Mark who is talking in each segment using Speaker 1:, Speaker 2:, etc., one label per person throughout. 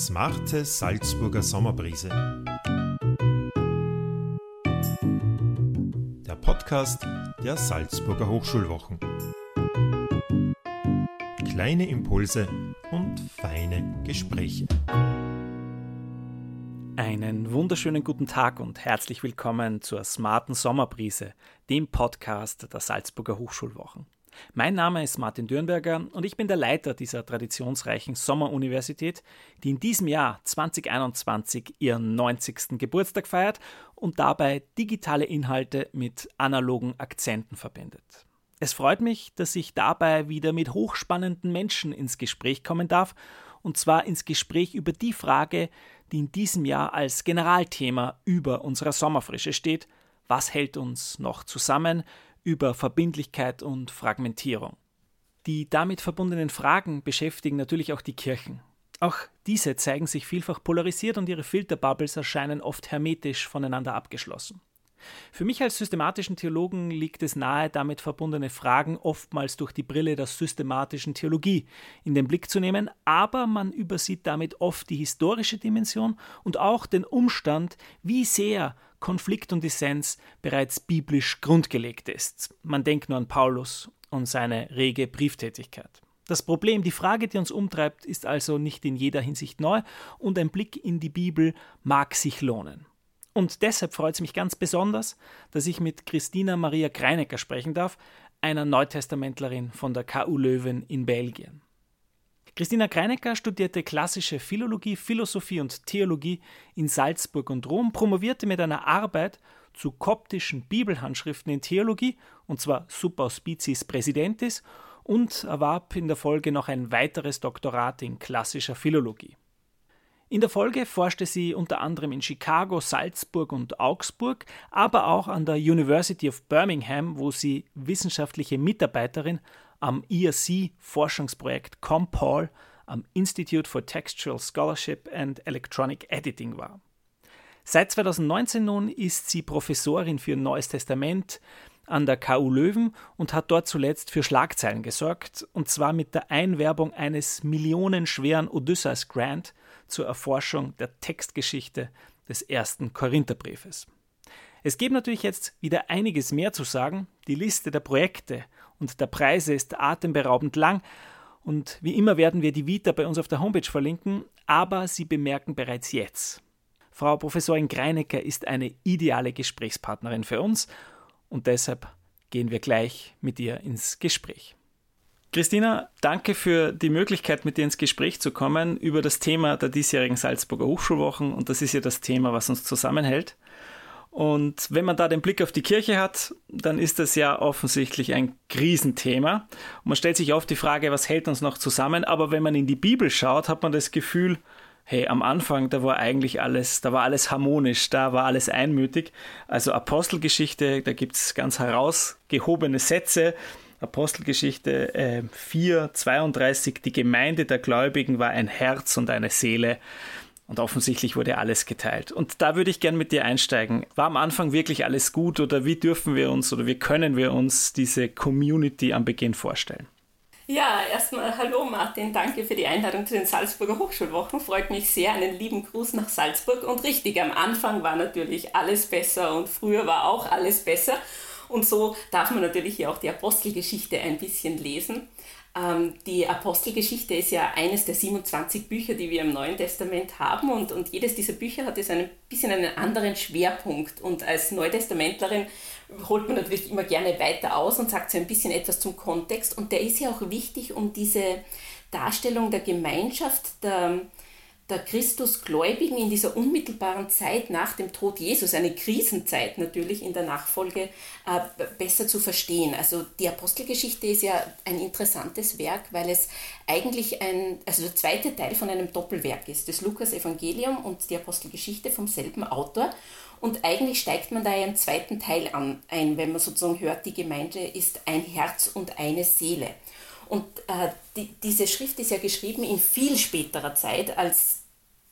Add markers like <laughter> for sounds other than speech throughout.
Speaker 1: Smarte Salzburger Sommerbrise. Der Podcast der Salzburger Hochschulwochen. Kleine Impulse und feine Gespräche.
Speaker 2: Einen wunderschönen guten Tag und herzlich willkommen zur Smarten Sommerbrise, dem Podcast der Salzburger Hochschulwochen. Mein Name ist Martin Dürnberger und ich bin der Leiter dieser traditionsreichen Sommeruniversität, die in diesem Jahr 2021 ihren 90. Geburtstag feiert und dabei digitale Inhalte mit analogen Akzenten verbindet. Es freut mich, dass ich dabei wieder mit hochspannenden Menschen ins Gespräch kommen darf, und zwar ins Gespräch über die Frage, die in diesem Jahr als Generalthema über unserer Sommerfrische steht, was hält uns noch zusammen, über Verbindlichkeit und Fragmentierung. Die damit verbundenen Fragen beschäftigen natürlich auch die Kirchen. Auch diese zeigen sich vielfach polarisiert und ihre Filterbubbles erscheinen oft hermetisch voneinander abgeschlossen. Für mich als systematischen Theologen liegt es nahe, damit verbundene Fragen oftmals durch die Brille der systematischen Theologie in den Blick zu nehmen, aber man übersieht damit oft die historische Dimension und auch den Umstand, wie sehr Konflikt und Dissens bereits biblisch grundgelegt ist. Man denkt nur an Paulus und seine rege Brieftätigkeit. Das Problem, die Frage, die uns umtreibt, ist also nicht in jeder Hinsicht neu und ein Blick in die Bibel mag sich lohnen. Und deshalb freut es mich ganz besonders, dass ich mit Christina Maria Kreinecker sprechen darf, einer Neutestamentlerin von der KU Löwen in Belgien. Christina Kreinecker studierte klassische Philologie, Philosophie und Theologie in Salzburg und Rom, promovierte mit einer Arbeit zu koptischen Bibelhandschriften in Theologie, und zwar Super Auspiciis Presidentis, und erwarb in der Folge noch ein weiteres Doktorat in klassischer Philologie. In der Folge forschte sie unter anderem in Chicago, Salzburg und Augsburg, aber auch an der University of Birmingham, wo sie wissenschaftliche Mitarbeiterin am ERC-Forschungsprojekt COMPAUL am Institute for Textual Scholarship and Electronic Editing war. Seit 2019 nun ist sie Professorin für Neues Testament an der KU Löwen und hat dort zuletzt für Schlagzeilen gesorgt, und zwar mit der Einwerbung eines millionenschweren Odysseus Grant zur Erforschung der Textgeschichte des ersten Korintherbriefes. Es gibt natürlich jetzt wieder einiges mehr zu sagen. Die Liste der Projekte und der Preise ist atemberaubend lang. Und wie immer werden wir die Vita bei uns auf der Homepage verlinken, aber Sie bemerken bereits jetzt. Frau Professorin Greinecker ist eine ideale Gesprächspartnerin für uns und deshalb gehen wir gleich mit ihr ins Gespräch. Christina, danke für die Möglichkeit, mit dir ins Gespräch zu kommen über das Thema der diesjährigen Salzburger Hochschulwochen und das ist ja das Thema, was uns zusammenhält. Und wenn man da den Blick auf die Kirche hat, dann ist das ja offensichtlich ein Krisenthema. Und man stellt sich oft die Frage, was hält uns noch zusammen? Aber wenn man in die Bibel schaut, hat man das Gefühl, hey, am Anfang, da war eigentlich alles, da war alles harmonisch, da war alles einmütig. Also Apostelgeschichte, da gibt es ganz herausgehobene Sätze. Apostelgeschichte äh, 4, 32, die Gemeinde der Gläubigen war ein Herz und eine Seele. Und offensichtlich wurde alles geteilt. Und da würde ich gern mit dir einsteigen. War am Anfang wirklich alles gut oder wie dürfen wir uns oder wie können wir uns diese Community am Beginn vorstellen?
Speaker 3: Ja, erstmal hallo Martin, danke für die Einladung zu den Salzburger Hochschulwochen. Freut mich sehr, einen lieben Gruß nach Salzburg. Und richtig, am Anfang war natürlich alles besser und früher war auch alles besser. Und so darf man natürlich hier auch die Apostelgeschichte ein bisschen lesen. Ähm, die Apostelgeschichte ist ja eines der 27 Bücher, die wir im Neuen Testament haben und, und jedes dieser Bücher hat jetzt ein bisschen einen anderen Schwerpunkt und als Neutestamentlerin holt man natürlich immer gerne weiter aus und sagt so ein bisschen etwas zum Kontext und der ist ja auch wichtig, um diese Darstellung der Gemeinschaft, der, der Christusgläubigen in dieser unmittelbaren Zeit nach dem Tod Jesus, eine Krisenzeit natürlich in der Nachfolge, äh, besser zu verstehen. Also die Apostelgeschichte ist ja ein interessantes Werk, weil es eigentlich ein, also der zweite Teil von einem Doppelwerk ist, das Lukas-Evangelium und die Apostelgeschichte vom selben Autor. Und eigentlich steigt man da ja im zweiten Teil an, ein, wenn man sozusagen hört, die Gemeinde ist ein Herz und eine Seele. Und äh, die, diese Schrift ist ja geschrieben in viel späterer Zeit als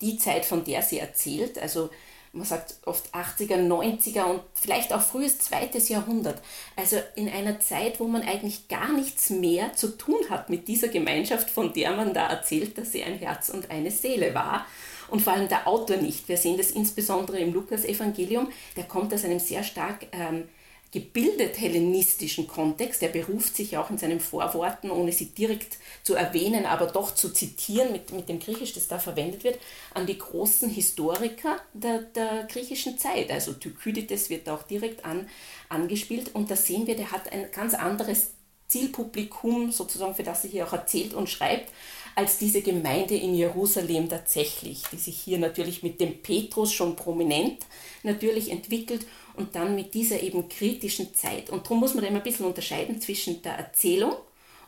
Speaker 3: die Zeit, von der sie erzählt. Also man sagt oft 80er, 90er und vielleicht auch frühes zweites Jahrhundert. Also in einer Zeit, wo man eigentlich gar nichts mehr zu tun hat mit dieser Gemeinschaft, von der man da erzählt, dass sie ein Herz und eine Seele war. Und vor allem der Autor nicht. Wir sehen das insbesondere im Lukas-Evangelium. Der kommt aus einem sehr stark ähm, gebildet hellenistischen Kontext. Er beruft sich auch in seinen Vorworten, ohne sie direkt zu erwähnen, aber doch zu zitieren mit, mit dem Griechisch, das da verwendet wird, an die großen Historiker der, der griechischen Zeit. Also Thukydides wird auch direkt an, angespielt und da sehen wir, der hat ein ganz anderes Zielpublikum, sozusagen, für das er hier auch erzählt und schreibt, als diese Gemeinde in Jerusalem tatsächlich, die sich hier natürlich mit dem Petrus schon prominent natürlich entwickelt und dann mit dieser eben kritischen Zeit. Und darum muss man immer ein bisschen unterscheiden zwischen der Erzählung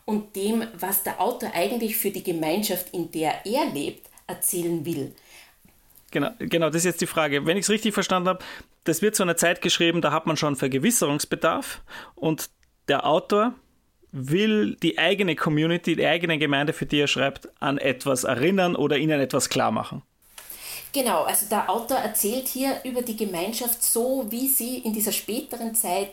Speaker 3: und dem, was der Autor eigentlich für die Gemeinschaft, in der er lebt, erzählen will.
Speaker 2: Genau, genau, das ist jetzt die Frage. Wenn ich es richtig verstanden habe, das wird zu einer Zeit geschrieben, da hat man schon Vergewisserungsbedarf und der Autor will die eigene Community, die eigene Gemeinde, für die er schreibt, an etwas erinnern oder ihnen etwas klar machen.
Speaker 3: Genau, also der Autor erzählt hier über die Gemeinschaft so, wie sie in dieser späteren Zeit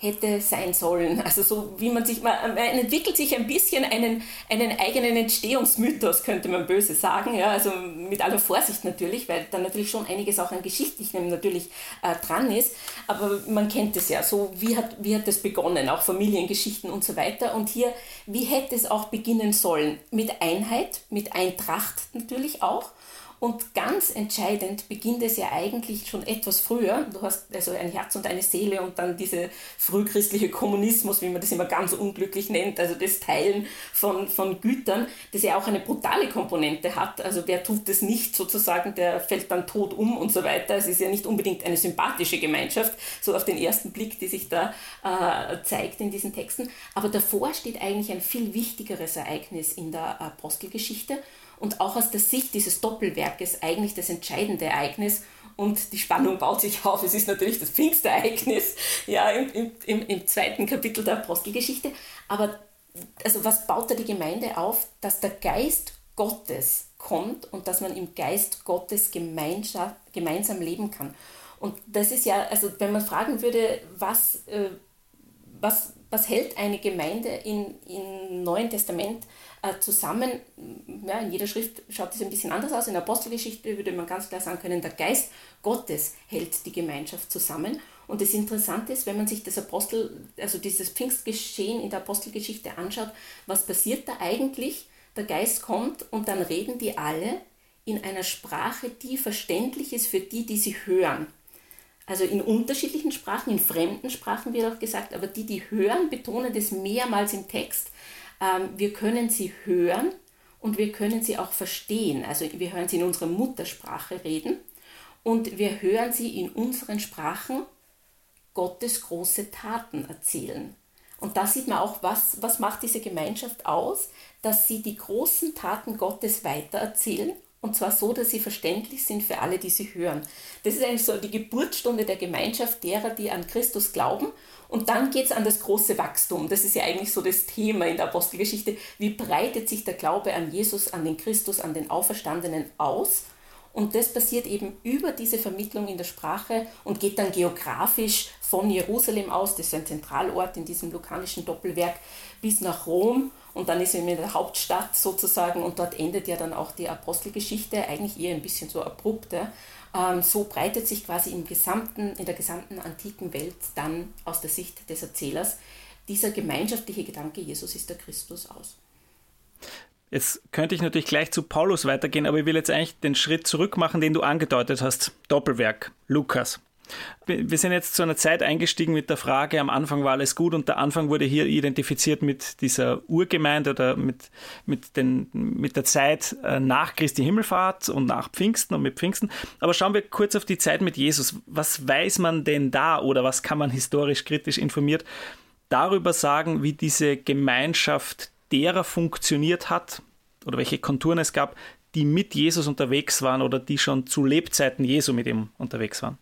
Speaker 3: hätte sein sollen. Also so wie man sich, man, entwickelt sich ein bisschen einen, einen eigenen Entstehungsmythos, könnte man böse sagen. Ja, also mit aller Vorsicht natürlich, weil da natürlich schon einiges auch an Geschichtlichem natürlich äh, dran ist. Aber man kennt es ja, so wie hat, wie hat das begonnen, auch Familiengeschichten und so weiter. Und hier, wie hätte es auch beginnen sollen? Mit Einheit, mit Eintracht natürlich auch und ganz entscheidend beginnt es ja eigentlich schon etwas früher. Du hast also ein Herz und eine Seele und dann dieser frühchristliche Kommunismus, wie man das immer ganz unglücklich nennt, also das Teilen von, von Gütern, das ja auch eine brutale Komponente hat. Also wer tut das nicht sozusagen, der fällt dann tot um und so weiter. Es ist ja nicht unbedingt eine sympathische Gemeinschaft, so auf den ersten Blick, die sich da äh, zeigt in diesen Texten. Aber davor steht eigentlich ein viel wichtigeres Ereignis in der Apostelgeschichte und auch aus der Sicht dieses Doppelwerkes eigentlich das entscheidende Ereignis. Und die Spannung baut sich auf. Es ist natürlich das Pfingstereignis ja, im, im, im zweiten Kapitel der Apostelgeschichte. Aber also was baut da die Gemeinde auf? Dass der Geist Gottes kommt und dass man im Geist Gottes gemeinsam leben kann. Und das ist ja, also wenn man fragen würde, was, äh, was, was hält eine Gemeinde in, im Neuen Testament zusammen. Ja, in jeder Schrift schaut es ein bisschen anders aus. In der Apostelgeschichte würde man ganz klar sagen können, der Geist Gottes hält die Gemeinschaft zusammen. Und das Interessante ist, wenn man sich das Apostel, also dieses Pfingstgeschehen in der Apostelgeschichte anschaut, was passiert da eigentlich? Der Geist kommt und dann reden die alle in einer Sprache, die verständlich ist für die, die sie hören. Also in unterschiedlichen Sprachen, in fremden Sprachen wird auch gesagt, aber die, die hören, betonen das mehrmals im Text, wir können sie hören und wir können sie auch verstehen. Also wir hören sie in unserer Muttersprache reden und wir hören sie in unseren Sprachen Gottes große Taten erzählen. Und da sieht man auch, was, was macht diese Gemeinschaft aus, dass sie die großen Taten Gottes weitererzählen und zwar so, dass sie verständlich sind für alle, die sie hören. Das ist eigentlich so die Geburtsstunde der Gemeinschaft derer, die an Christus glauben und dann geht es an das große Wachstum. Das ist ja eigentlich so das Thema in der Apostelgeschichte. Wie breitet sich der Glaube an Jesus, an den Christus, an den Auferstandenen aus? Und das passiert eben über diese Vermittlung in der Sprache und geht dann geografisch von Jerusalem aus, das ist ein Zentralort in diesem lukanischen Doppelwerk, bis nach Rom. Und dann ist er in der Hauptstadt sozusagen und dort endet ja dann auch die Apostelgeschichte, eigentlich eher ein bisschen so abrupt. Ja. Ähm, so breitet sich quasi im gesamten, in der gesamten antiken Welt dann aus der Sicht des Erzählers dieser gemeinschaftliche Gedanke, Jesus ist der Christus aus.
Speaker 2: Jetzt könnte ich natürlich gleich zu Paulus weitergehen, aber ich will jetzt eigentlich den Schritt zurück machen, den du angedeutet hast. Doppelwerk, Lukas. Wir sind jetzt zu einer Zeit eingestiegen mit der Frage, am Anfang war alles gut und der Anfang wurde hier identifiziert mit dieser Urgemeinde oder mit, mit, den, mit der Zeit äh, nach Christi Himmelfahrt und nach Pfingsten und mit Pfingsten. Aber schauen wir kurz auf die Zeit mit Jesus. Was weiß man denn da oder was kann man historisch kritisch informiert darüber sagen, wie diese Gemeinschaft derer funktioniert hat oder welche Konturen es gab, die mit Jesus unterwegs waren oder die schon zu Lebzeiten Jesu mit ihm unterwegs waren?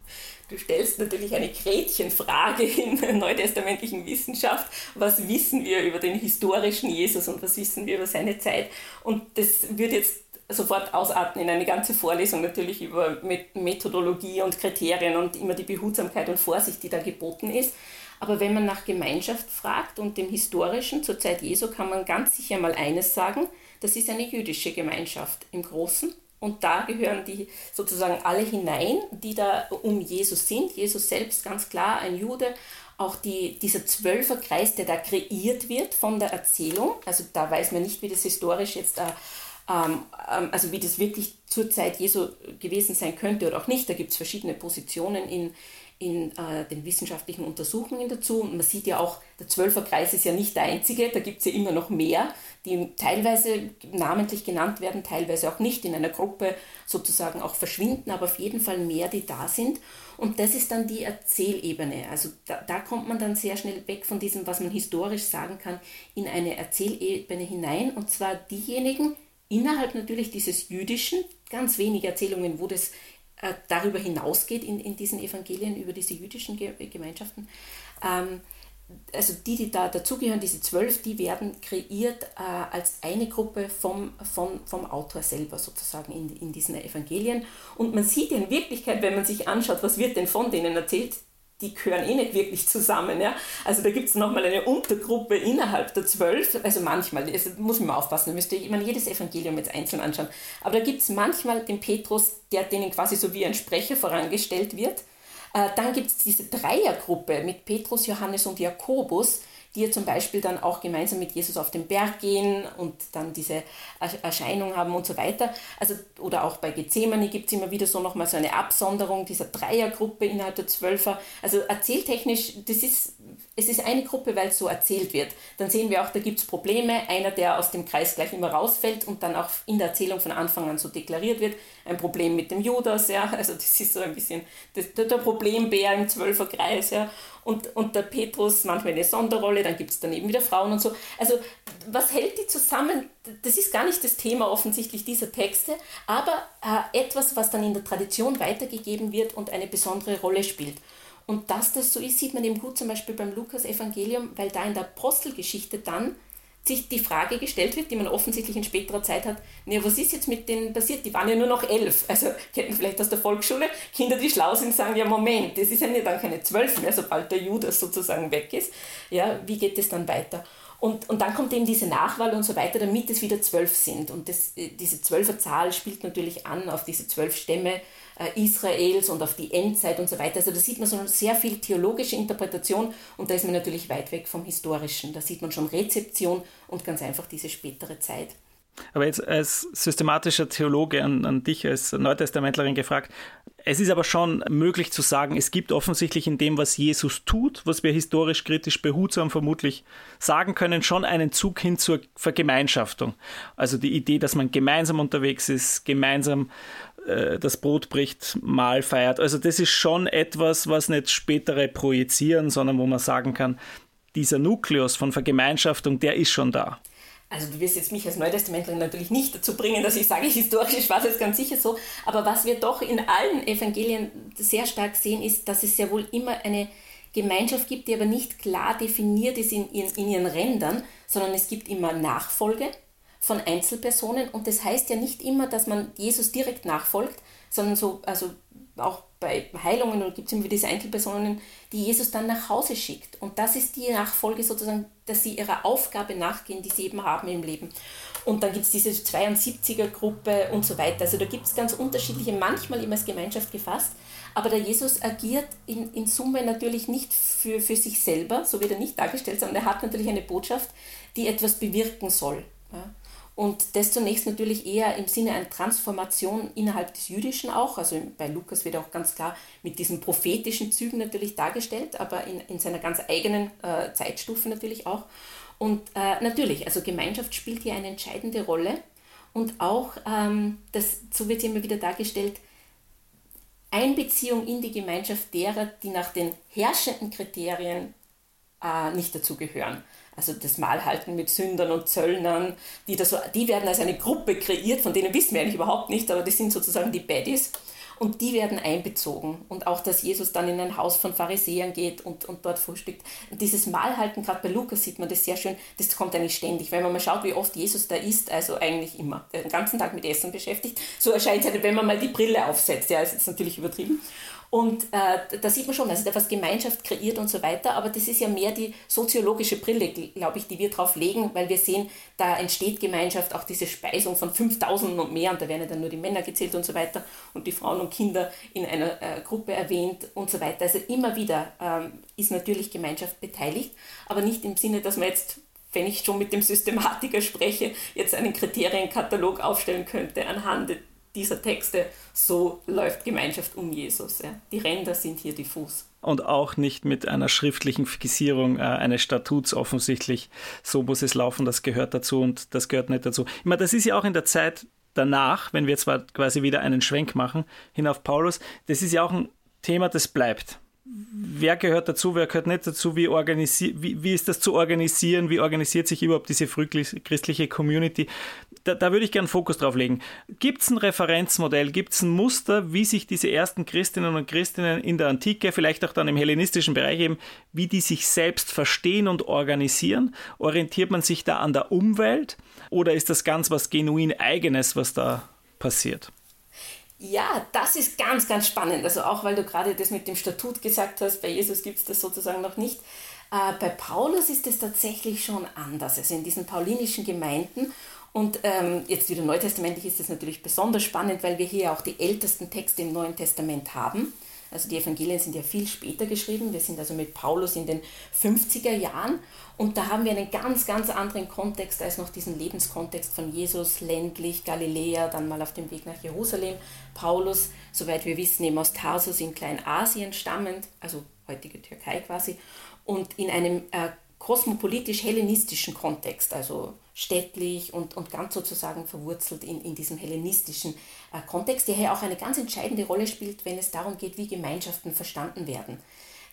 Speaker 3: Du stellst natürlich eine Gretchenfrage in neutestamentlichen Wissenschaft. Was wissen wir über den historischen Jesus und was wissen wir über seine Zeit? Und das wird jetzt sofort ausarten in eine ganze Vorlesung natürlich über Methodologie und Kriterien und immer die Behutsamkeit und Vorsicht, die da geboten ist. Aber wenn man nach Gemeinschaft fragt und dem Historischen zur Zeit Jesu, kann man ganz sicher mal eines sagen, das ist eine jüdische Gemeinschaft im Großen. Und da gehören die sozusagen alle hinein, die da um Jesus sind. Jesus selbst ganz klar ein Jude, auch die, dieser Zwölferkreis, der da kreiert wird von der Erzählung. Also da weiß man nicht, wie das historisch jetzt, äh, ähm, ähm, also wie das wirklich zur Zeit Jesu gewesen sein könnte oder auch nicht. Da gibt es verschiedene Positionen in, in äh, den wissenschaftlichen Untersuchungen dazu. Und man sieht ja auch, der Zwölferkreis ist ja nicht der einzige, da gibt es ja immer noch mehr, die teilweise namentlich genannt werden, teilweise auch nicht, in einer Gruppe sozusagen auch verschwinden, aber auf jeden Fall mehr, die da sind. Und das ist dann die Erzählebene. Also da, da kommt man dann sehr schnell weg von diesem, was man historisch sagen kann, in eine Erzählebene hinein. Und zwar diejenigen innerhalb natürlich dieses jüdischen, ganz wenige Erzählungen, wo das äh, darüber hinausgeht in, in diesen Evangelien, über diese jüdischen Ge Gemeinschaften. Ähm, also die, die da dazugehören, diese zwölf, die werden kreiert äh, als eine Gruppe vom, vom, vom Autor selber sozusagen in, in diesen Evangelien. Und man sieht in Wirklichkeit, wenn man sich anschaut, was wird denn von denen erzählt, die gehören eh nicht wirklich zusammen. Ja? Also da gibt es nochmal eine Untergruppe innerhalb der zwölf, also manchmal, also muss man aufpassen, da müsste man jedes Evangelium jetzt einzeln anschauen. Aber da gibt es manchmal den Petrus, der denen quasi so wie ein Sprecher vorangestellt wird. Äh, dann gibt es diese Dreiergruppe mit Petrus, Johannes und Jakobus, die ja zum Beispiel dann auch gemeinsam mit Jesus auf den Berg gehen und dann diese Erscheinung haben und so weiter. Also, oder auch bei Gethsemane gibt es immer wieder so nochmal so eine Absonderung dieser Dreiergruppe innerhalb der Zwölfer. Also erzähltechnisch, das ist, es ist eine Gruppe, weil es so erzählt wird. Dann sehen wir auch, da gibt es Probleme. Einer, der aus dem Kreis gleich immer rausfällt und dann auch in der Erzählung von Anfang an so deklariert wird. Ein Problem mit dem Judas, ja. <laughs> Also das ist so ein bisschen das, der Problembär im Zwölferkreis, ja und, und der Petrus manchmal eine Sonderrolle, dann gibt es daneben wieder Frauen und so. Also was hält die zusammen? Das ist gar nicht das Thema offensichtlich dieser Texte, aber äh, etwas, was dann in der Tradition weitergegeben wird und eine besondere Rolle spielt. Und dass das so ist, sieht man eben gut zum Beispiel beim Lukas-Evangelium, weil da in der Apostelgeschichte dann sich die Frage gestellt wird, die man offensichtlich in späterer Zeit hat, nee, was ist jetzt mit denen passiert? Die waren ja nur noch elf. Also kennen vielleicht aus der Volksschule, Kinder, die schlau sind, sagen, ja Moment, das ist ja dann keine zwölf mehr, sobald der Judas sozusagen weg ist. Ja, wie geht es dann weiter? Und, und dann kommt eben diese Nachwahl und so weiter, damit es wieder zwölf sind. Und das, äh, diese Zwölferzahl spielt natürlich an auf diese zwölf Stämme äh, Israels und auf die Endzeit und so weiter. Also da sieht man so sehr viel theologische Interpretation und da ist man natürlich weit weg vom Historischen. Da sieht man schon Rezeption und ganz einfach diese spätere Zeit.
Speaker 2: Aber jetzt als systematischer Theologe an, an dich als Neutestamentlerin gefragt, es ist aber schon möglich zu sagen, es gibt offensichtlich in dem, was Jesus tut, was wir historisch kritisch behutsam vermutlich sagen können, schon einen Zug hin zur Vergemeinschaftung. Also die Idee, dass man gemeinsam unterwegs ist, gemeinsam äh, das Brot bricht, mal feiert. Also das ist schon etwas, was nicht spätere projizieren, sondern wo man sagen kann, dieser Nukleus von Vergemeinschaftung, der ist schon da.
Speaker 3: Also du wirst jetzt mich als Neutestamentlerin natürlich nicht dazu bringen, dass ich sage, <laughs> historisch war das ganz sicher so, aber was wir doch in allen Evangelien sehr stark sehen, ist, dass es ja wohl immer eine Gemeinschaft gibt, die aber nicht klar definiert ist in ihren, in ihren Rändern, sondern es gibt immer Nachfolge von Einzelpersonen. Und das heißt ja nicht immer, dass man Jesus direkt nachfolgt, sondern so, also auch bei Heilungen gibt es immer diese Einzelpersonen, die Jesus dann nach Hause schickt. Und das ist die Nachfolge sozusagen, dass sie ihrer Aufgabe nachgehen, die sie eben haben im Leben. Und dann gibt es diese 72er-Gruppe und so weiter. Also da gibt es ganz unterschiedliche, manchmal immer als Gemeinschaft gefasst. Aber der Jesus agiert in, in Summe natürlich nicht für, für sich selber, so wird er nicht dargestellt, sondern er hat natürlich eine Botschaft, die etwas bewirken soll. Ja. Und das zunächst natürlich eher im Sinne einer Transformation innerhalb des Jüdischen auch. Also bei Lukas wird auch ganz klar mit diesen prophetischen Zügen natürlich dargestellt, aber in, in seiner ganz eigenen äh, Zeitstufe natürlich auch. Und äh, natürlich, also Gemeinschaft spielt hier eine entscheidende Rolle. Und auch, ähm, das, so wird immer wieder dargestellt, Einbeziehung in die Gemeinschaft derer, die nach den herrschenden Kriterien äh, nicht dazugehören also das Mahlhalten mit Sündern und Zöllnern, die, da so, die werden als eine Gruppe kreiert, von denen wissen wir eigentlich überhaupt nicht, aber das sind sozusagen die Baddies. Und die werden einbezogen. Und auch, dass Jesus dann in ein Haus von Pharisäern geht und, und dort frühstückt. Und dieses Mahlhalten, gerade bei Lukas sieht man das sehr schön, das kommt eigentlich ständig. Wenn man mal schaut, wie oft Jesus da isst, also eigentlich immer, den ganzen Tag mit Essen beschäftigt. So erscheint es, wenn man mal die Brille aufsetzt. Ja, ist jetzt natürlich übertrieben. Und äh, da sieht man schon, also da was Gemeinschaft kreiert und so weiter, aber das ist ja mehr die soziologische Brille, glaube ich, die wir drauf legen, weil wir sehen, da entsteht Gemeinschaft, auch diese Speisung von 5000 und mehr, und da werden ja dann nur die Männer gezählt und so weiter und die Frauen und Kinder in einer äh, Gruppe erwähnt und so weiter. Also immer wieder ähm, ist natürlich Gemeinschaft beteiligt, aber nicht im Sinne, dass man jetzt wenn ich schon mit dem Systematiker spreche, jetzt einen Kriterienkatalog aufstellen könnte anhand dieser Texte, so läuft Gemeinschaft um Jesus. Ja. Die Ränder sind hier diffus.
Speaker 2: Und auch nicht mit einer schriftlichen Fixierung äh, eines Statuts offensichtlich. So muss es laufen, das gehört dazu und das gehört nicht dazu. Ich meine, das ist ja auch in der Zeit danach, wenn wir zwar quasi wieder einen Schwenk machen, hin auf Paulus, das ist ja auch ein Thema, das bleibt wer gehört dazu, wer gehört nicht dazu, wie, wie, wie ist das zu organisieren, wie organisiert sich überhaupt diese frühchristliche Community. Da, da würde ich gerne Fokus drauf legen. Gibt es ein Referenzmodell, gibt es ein Muster, wie sich diese ersten Christinnen und Christinnen in der Antike, vielleicht auch dann im hellenistischen Bereich eben, wie die sich selbst verstehen und organisieren? Orientiert man sich da an der Umwelt oder ist das ganz was genuin eigenes, was da passiert?
Speaker 3: Ja, das ist ganz, ganz spannend. Also auch weil du gerade das mit dem Statut gesagt hast, bei Jesus gibt es das sozusagen noch nicht. Äh, bei Paulus ist es tatsächlich schon anders. Also in diesen paulinischen Gemeinden und ähm, jetzt wieder neutestamentlich ist es natürlich besonders spannend, weil wir hier auch die ältesten Texte im Neuen Testament haben. Also die Evangelien sind ja viel später geschrieben. Wir sind also mit Paulus in den 50er Jahren und da haben wir einen ganz, ganz anderen Kontext als noch diesen Lebenskontext von Jesus, ländlich, Galiläa, dann mal auf dem Weg nach Jerusalem. Paulus, soweit wir wissen, eben aus Tarsus in Kleinasien stammend, also heutige Türkei quasi, und in einem äh, kosmopolitisch-hellenistischen Kontext, also städtlich und, und ganz sozusagen verwurzelt in, in diesem hellenistischen äh, Kontext, der hier auch eine ganz entscheidende Rolle spielt, wenn es darum geht, wie Gemeinschaften verstanden werden.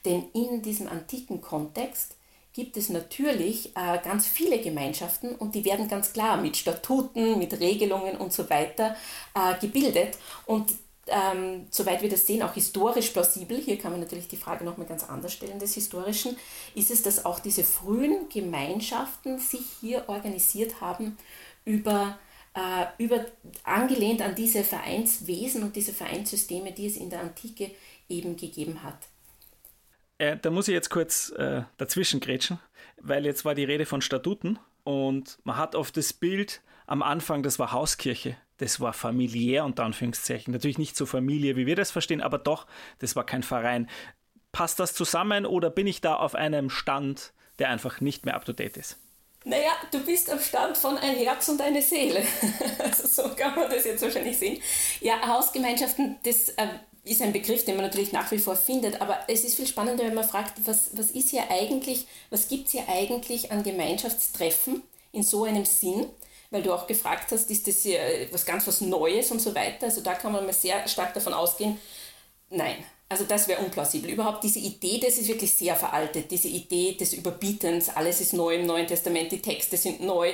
Speaker 3: Denn in diesem antiken Kontext gibt es natürlich äh, ganz viele Gemeinschaften und die werden ganz klar mit Statuten, mit Regelungen und so weiter äh, gebildet. Und ähm, soweit wir das sehen, auch historisch plausibel, hier kann man natürlich die Frage nochmal ganz anders stellen des Historischen, ist es, dass auch diese frühen Gemeinschaften sich hier organisiert haben über, äh, über angelehnt an diese Vereinswesen und diese Vereinssysteme, die es in der Antike eben gegeben hat.
Speaker 2: Äh, da muss ich jetzt kurz äh, dazwischen grätschen, weil jetzt war die Rede von Statuten und man hat oft das Bild am Anfang, das war Hauskirche das war familiär unter Anführungszeichen. Natürlich nicht so Familie, wie wir das verstehen, aber doch, das war kein Verein. Passt das zusammen oder bin ich da auf einem Stand, der einfach nicht mehr up to date ist?
Speaker 3: Naja, du bist am Stand von ein Herz und eine Seele. <laughs> also so kann man das jetzt wahrscheinlich sehen. Ja, Hausgemeinschaften, das äh, ist ein Begriff, den man natürlich nach wie vor findet, aber es ist viel spannender, wenn man fragt, was, was ist hier eigentlich, was gibt es hier eigentlich an Gemeinschaftstreffen in so einem Sinn? Weil du auch gefragt hast, ist das hier was ganz was Neues und so weiter. Also da kann man mal sehr stark davon ausgehen, nein. Also das wäre unplausibel. Überhaupt diese Idee, das ist wirklich sehr veraltet. Diese Idee des Überbietens, alles ist neu im Neuen Testament, die Texte sind neu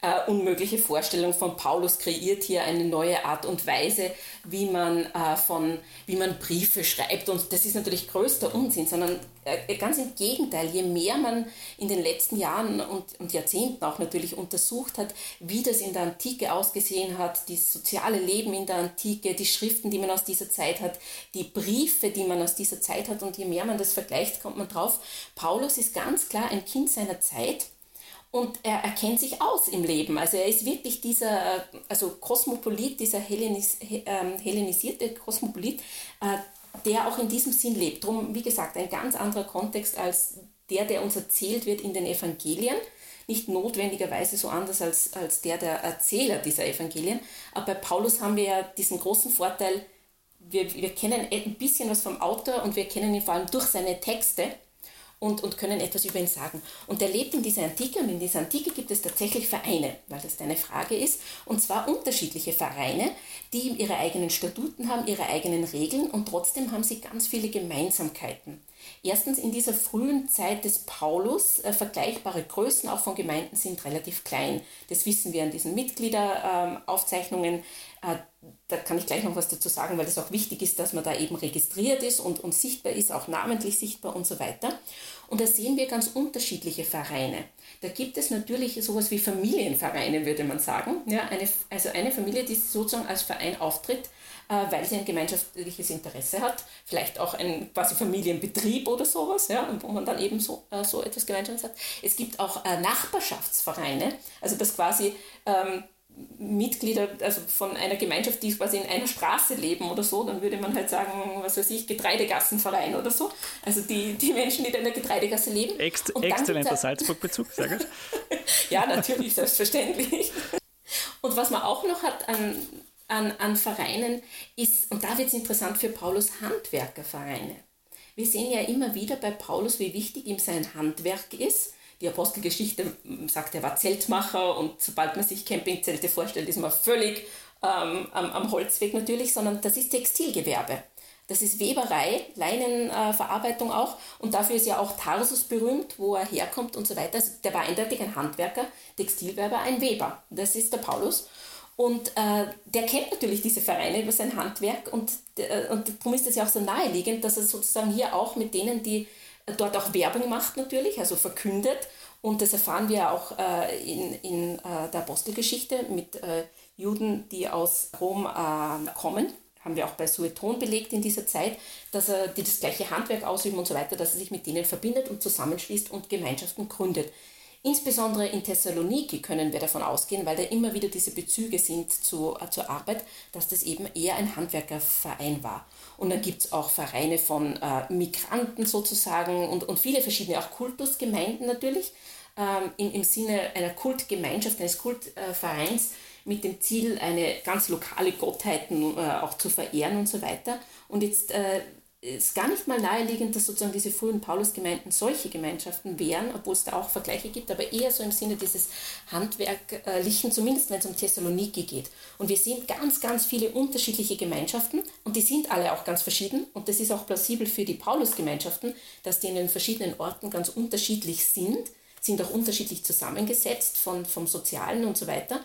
Speaker 3: äh, unmögliche Vorstellung von Paulus kreiert hier eine neue Art und Weise, wie man, äh, von, wie man Briefe schreibt. Und das ist natürlich größter Unsinn, sondern äh, ganz im Gegenteil, je mehr man in den letzten Jahren und, und Jahrzehnten auch natürlich untersucht hat, wie das in der Antike ausgesehen hat, das soziale Leben in der Antike, die Schriften, die man aus dieser Zeit hat, die Briefe, die man aus dieser Zeit hat. Und je mehr man das vergleicht, kommt man drauf, Paulus ist ganz klar ein Kind seiner Zeit und er erkennt sich aus im Leben. Also er ist wirklich dieser, also Kosmopolit, dieser Hellenis, ähm, hellenisierte Kosmopolit, äh, der auch in diesem Sinn lebt. Drum, wie gesagt, ein ganz anderer Kontext als der, der uns erzählt wird in den Evangelien. Nicht notwendigerweise so anders als, als der der Erzähler dieser Evangelien. Aber bei Paulus haben wir ja diesen großen Vorteil, wir, wir kennen ein bisschen was vom Autor und wir kennen ihn vor allem durch seine Texte und, und können etwas über ihn sagen. Und er lebt in dieser Antike und in dieser Antike gibt es tatsächlich Vereine, weil das deine Frage ist, und zwar unterschiedliche Vereine, die ihre eigenen Statuten haben, ihre eigenen Regeln und trotzdem haben sie ganz viele Gemeinsamkeiten. Erstens, in dieser frühen Zeit des Paulus, äh, vergleichbare Größen auch von Gemeinden sind relativ klein. Das wissen wir an diesen Mitgliederaufzeichnungen. Äh, da kann ich gleich noch was dazu sagen, weil es auch wichtig ist, dass man da eben registriert ist und, und sichtbar ist, auch namentlich sichtbar und so weiter. Und da sehen wir ganz unterschiedliche Vereine. Da gibt es natürlich sowas wie Familienvereine, würde man sagen. Ja, eine, also eine Familie, die sozusagen als Verein auftritt, weil sie ein gemeinschaftliches Interesse hat, vielleicht auch ein quasi Familienbetrieb oder sowas, ja, wo man dann eben so, äh, so etwas Gemeinsames hat. Es gibt auch äh, Nachbarschaftsvereine, also das quasi ähm, Mitglieder also von einer Gemeinschaft, die quasi in einer Straße leben oder so, dann würde man halt sagen, was weiß ich, Getreidegassenverein oder so. Also die, die Menschen, die in einer Getreidegasse leben.
Speaker 2: Ext exzellenter Salzburg-Bezug, sehr gut. <laughs>
Speaker 3: ja, natürlich, selbstverständlich. Und was man auch noch hat an, an, an Vereinen ist, und da wird es interessant für Paulus, Handwerkervereine. Wir sehen ja immer wieder bei Paulus, wie wichtig ihm sein Handwerk ist die Apostelgeschichte sagt, er war Zeltmacher und sobald man sich Campingzelte vorstellt, ist man völlig ähm, am, am, Holzweg natürlich, sondern das ist Textilgewerbe. Das ist Weberei, Leinenverarbeitung äh, auch und dafür ist ja auch Tarsus berühmt, wo er herkommt und so weiter. Also der war eindeutig ein Handwerker, Textilwerber, ein Weber. Das ist der Paulus. Und äh, der kennt natürlich diese Vereine über sein Handwerk und, äh, und darum ist es ja auch so naheliegend, dass er sozusagen hier auch mit denen, die dort auch Werbung macht natürlich, also verkündet. Und das erfahren wir auch äh, in, in äh, der Apostelgeschichte mit äh, Juden, die aus Rom äh, kommen. Haben wir auch bei Sueton belegt in dieser Zeit, dass er die das gleiche Handwerk ausüben und so weiter, dass er sich mit denen verbindet und zusammenschließt und Gemeinschaften gründet. Insbesondere in Thessaloniki können wir davon ausgehen, weil da immer wieder diese Bezüge sind zu, äh, zur Arbeit, dass das eben eher ein Handwerkerverein war. Und dann gibt es auch Vereine von äh, Migranten sozusagen und, und viele verschiedene, auch Kultusgemeinden natürlich, ähm, im, im Sinne einer Kultgemeinschaft, eines Kultvereins mit dem Ziel, eine ganz lokale Gottheiten äh, auch zu verehren und so weiter. Und jetzt äh, ist gar nicht mal naheliegend, dass sozusagen diese frühen Paulusgemeinden solche Gemeinschaften wären, obwohl es da auch Vergleiche gibt, aber eher so im Sinne dieses Handwerklichen, zumindest wenn es um Thessaloniki geht. Und wir sehen ganz, ganz viele unterschiedliche Gemeinschaften und die sind alle auch ganz verschieden und das ist auch plausibel für die Paulusgemeinschaften, dass die in den verschiedenen Orten ganz unterschiedlich sind, sind auch unterschiedlich zusammengesetzt von, vom Sozialen und so weiter.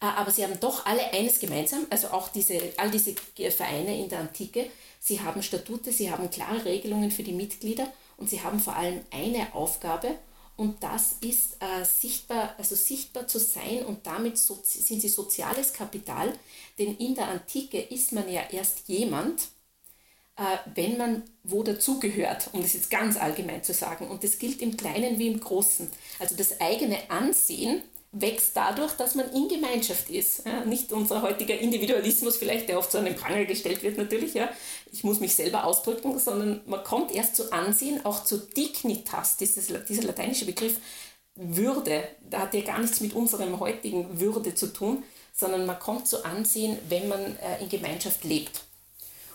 Speaker 3: Äh, aber sie haben doch alle eines gemeinsam, also auch diese, all diese Vereine in der Antike, sie haben Statute, sie haben klare Regelungen für die Mitglieder und sie haben vor allem eine Aufgabe und das ist äh, sichtbar, also sichtbar zu sein und damit so, sind sie soziales Kapital, denn in der Antike ist man ja erst jemand, äh, wenn man wo dazugehört, um das jetzt ganz allgemein zu sagen. Und das gilt im Kleinen wie im Großen. Also das eigene Ansehen wächst dadurch, dass man in Gemeinschaft ist. Ja, nicht unser heutiger Individualismus vielleicht, der oft so an den Pranger gestellt wird natürlich, ja, ich muss mich selber ausdrücken, sondern man kommt erst zu Ansehen, auch zu Dignitas, dieses, dieser lateinische Begriff Würde, da hat ja gar nichts mit unserem heutigen Würde zu tun, sondern man kommt zu Ansehen, wenn man äh, in Gemeinschaft lebt.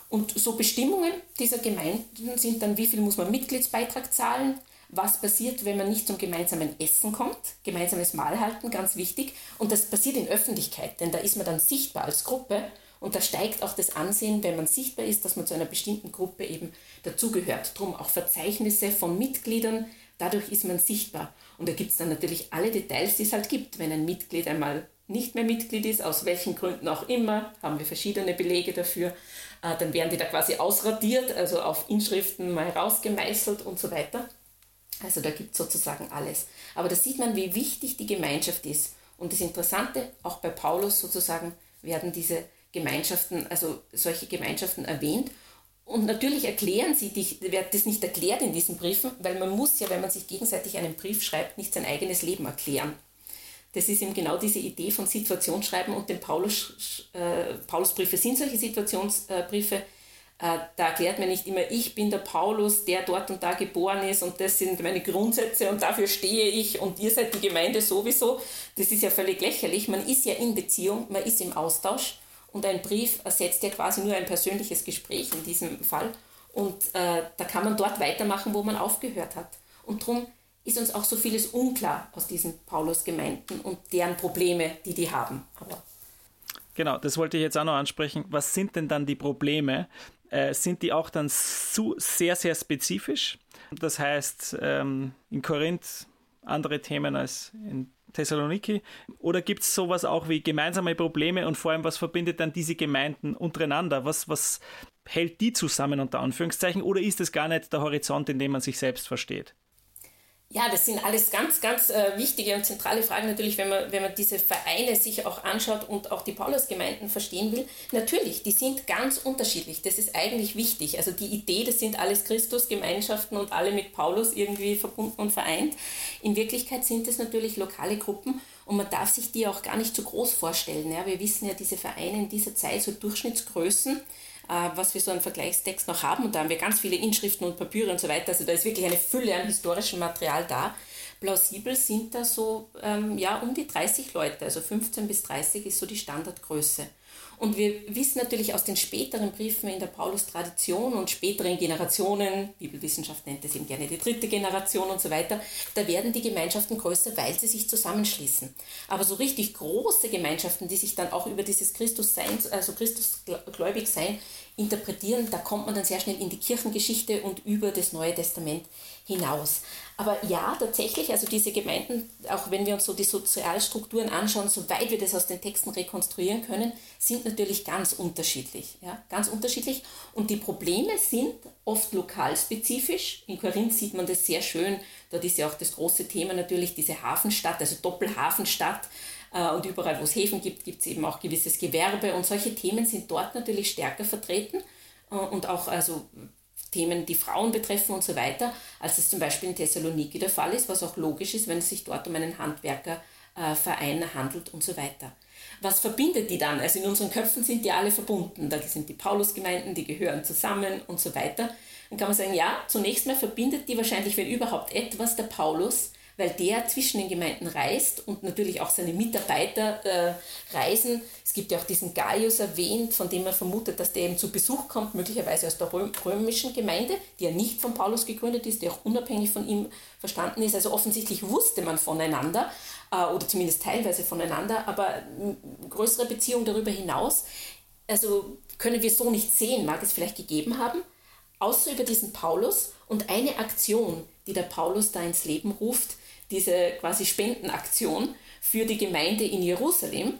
Speaker 3: Und so Bestimmungen dieser Gemeinden sind dann, wie viel muss man Mitgliedsbeitrag zahlen, was passiert, wenn man nicht zum gemeinsamen Essen kommt, gemeinsames Mahl halten, ganz wichtig. Und das passiert in Öffentlichkeit, denn da ist man dann sichtbar als Gruppe und da steigt auch das Ansehen, wenn man sichtbar ist, dass man zu einer bestimmten Gruppe eben dazugehört. Drum auch Verzeichnisse von Mitgliedern, dadurch ist man sichtbar. Und da gibt es dann natürlich alle Details, die es halt gibt. Wenn ein Mitglied einmal nicht mehr Mitglied ist, aus welchen Gründen auch immer, haben wir verschiedene Belege dafür, äh, dann werden die da quasi ausradiert, also auf Inschriften mal rausgemeißelt und so weiter. Also da gibt es sozusagen alles. Aber da sieht man, wie wichtig die Gemeinschaft ist. Und das Interessante, auch bei Paulus sozusagen, werden diese Gemeinschaften, also solche Gemeinschaften erwähnt. Und natürlich erklären sie, dich, wird das nicht erklärt in diesen Briefen, weil man muss ja, wenn man sich gegenseitig einen Brief schreibt, nicht sein eigenes Leben erklären. Das ist eben genau diese Idee von Situationsschreiben und den Paulus, äh, Paulusbriefe sind solche Situationsbriefe, da erklärt mir nicht immer, ich bin der Paulus, der dort und da geboren ist und das sind meine Grundsätze und dafür stehe ich und ihr seid die Gemeinde sowieso. Das ist ja völlig lächerlich. Man ist ja in Beziehung, man ist im Austausch und ein Brief ersetzt ja quasi nur ein persönliches Gespräch in diesem Fall. Und äh, da kann man dort weitermachen, wo man aufgehört hat. Und darum ist uns auch so vieles unklar aus diesen Paulus-Gemeinden und deren Probleme, die die haben. Aber
Speaker 2: Genau, das wollte ich jetzt auch noch ansprechen. Was sind denn dann die Probleme, äh, sind die auch dann zu, sehr, sehr spezifisch. Das heißt, ähm, in Korinth andere Themen als in Thessaloniki? Oder gibt es sowas auch wie gemeinsame Probleme und vor allem, was verbindet dann diese Gemeinden untereinander? Was, was hält die zusammen unter Anführungszeichen? Oder ist es gar nicht der Horizont, in dem man sich selbst versteht?
Speaker 3: Ja, das sind alles ganz, ganz äh, wichtige und zentrale Fragen natürlich, wenn man, wenn man diese Vereine sich auch anschaut und auch die Paulusgemeinden verstehen will. Natürlich, die sind ganz unterschiedlich. Das ist eigentlich wichtig. Also die Idee, das sind alles Christusgemeinschaften und alle mit Paulus irgendwie verbunden und vereint. In Wirklichkeit sind es natürlich lokale Gruppen und man darf sich die auch gar nicht zu groß vorstellen. Ja, wir wissen ja, diese Vereine in dieser Zeit, so Durchschnittsgrößen, was wir so einen Vergleichstext noch haben. Und da haben wir ganz viele Inschriften und Papiere und so weiter. Also da ist wirklich eine Fülle an historischem Material da. Plausibel sind da so ähm, ja, um die 30 Leute, also 15 bis 30 ist so die Standardgröße. Und wir wissen natürlich aus den späteren Briefen in der Paulus-Tradition und späteren Generationen, Bibelwissenschaft nennt es eben gerne die dritte Generation und so weiter, da werden die Gemeinschaften größer, weil sie sich zusammenschließen. Aber so richtig große Gemeinschaften, die sich dann auch über dieses Christussein, also Christusgläubig sein, interpretieren, da kommt man dann sehr schnell in die Kirchengeschichte und über das Neue Testament hinaus. Aber ja, tatsächlich, also diese Gemeinden, auch wenn wir uns so die Sozialstrukturen anschauen, soweit wir das aus den Texten rekonstruieren können, sind natürlich ganz unterschiedlich. Ja, ganz unterschiedlich. Und die Probleme sind oft lokalspezifisch. In Korinth sieht man das sehr schön. Dort ist ja auch das große Thema natürlich diese Hafenstadt, also Doppelhafenstadt. Äh, und überall, wo es Häfen gibt, gibt es eben auch gewisses Gewerbe. Und solche Themen sind dort natürlich stärker vertreten. Äh, und auch also Themen, die Frauen betreffen und so weiter, als es zum Beispiel in Thessaloniki der Fall ist, was auch logisch ist, wenn es sich dort um einen Handwerkerverein handelt und so weiter. Was verbindet die dann? Also in unseren Köpfen sind die alle verbunden. Da sind die Paulusgemeinden, die gehören zusammen und so weiter. Dann kann man sagen, ja, zunächst mal verbindet die wahrscheinlich, wenn überhaupt etwas, der Paulus weil der zwischen den Gemeinden reist und natürlich auch seine Mitarbeiter äh, reisen. Es gibt ja auch diesen Gaius erwähnt, von dem man vermutet, dass der eben zu Besuch kommt, möglicherweise aus der römischen Gemeinde, die ja nicht von Paulus gegründet ist, die auch unabhängig von ihm verstanden ist. Also offensichtlich wusste man voneinander äh, oder zumindest teilweise voneinander, aber größere Beziehungen darüber hinaus, also können wir so nicht sehen, mag es vielleicht gegeben haben, außer über diesen Paulus und eine Aktion, die der Paulus da ins Leben ruft, diese quasi Spendenaktion für die Gemeinde in Jerusalem.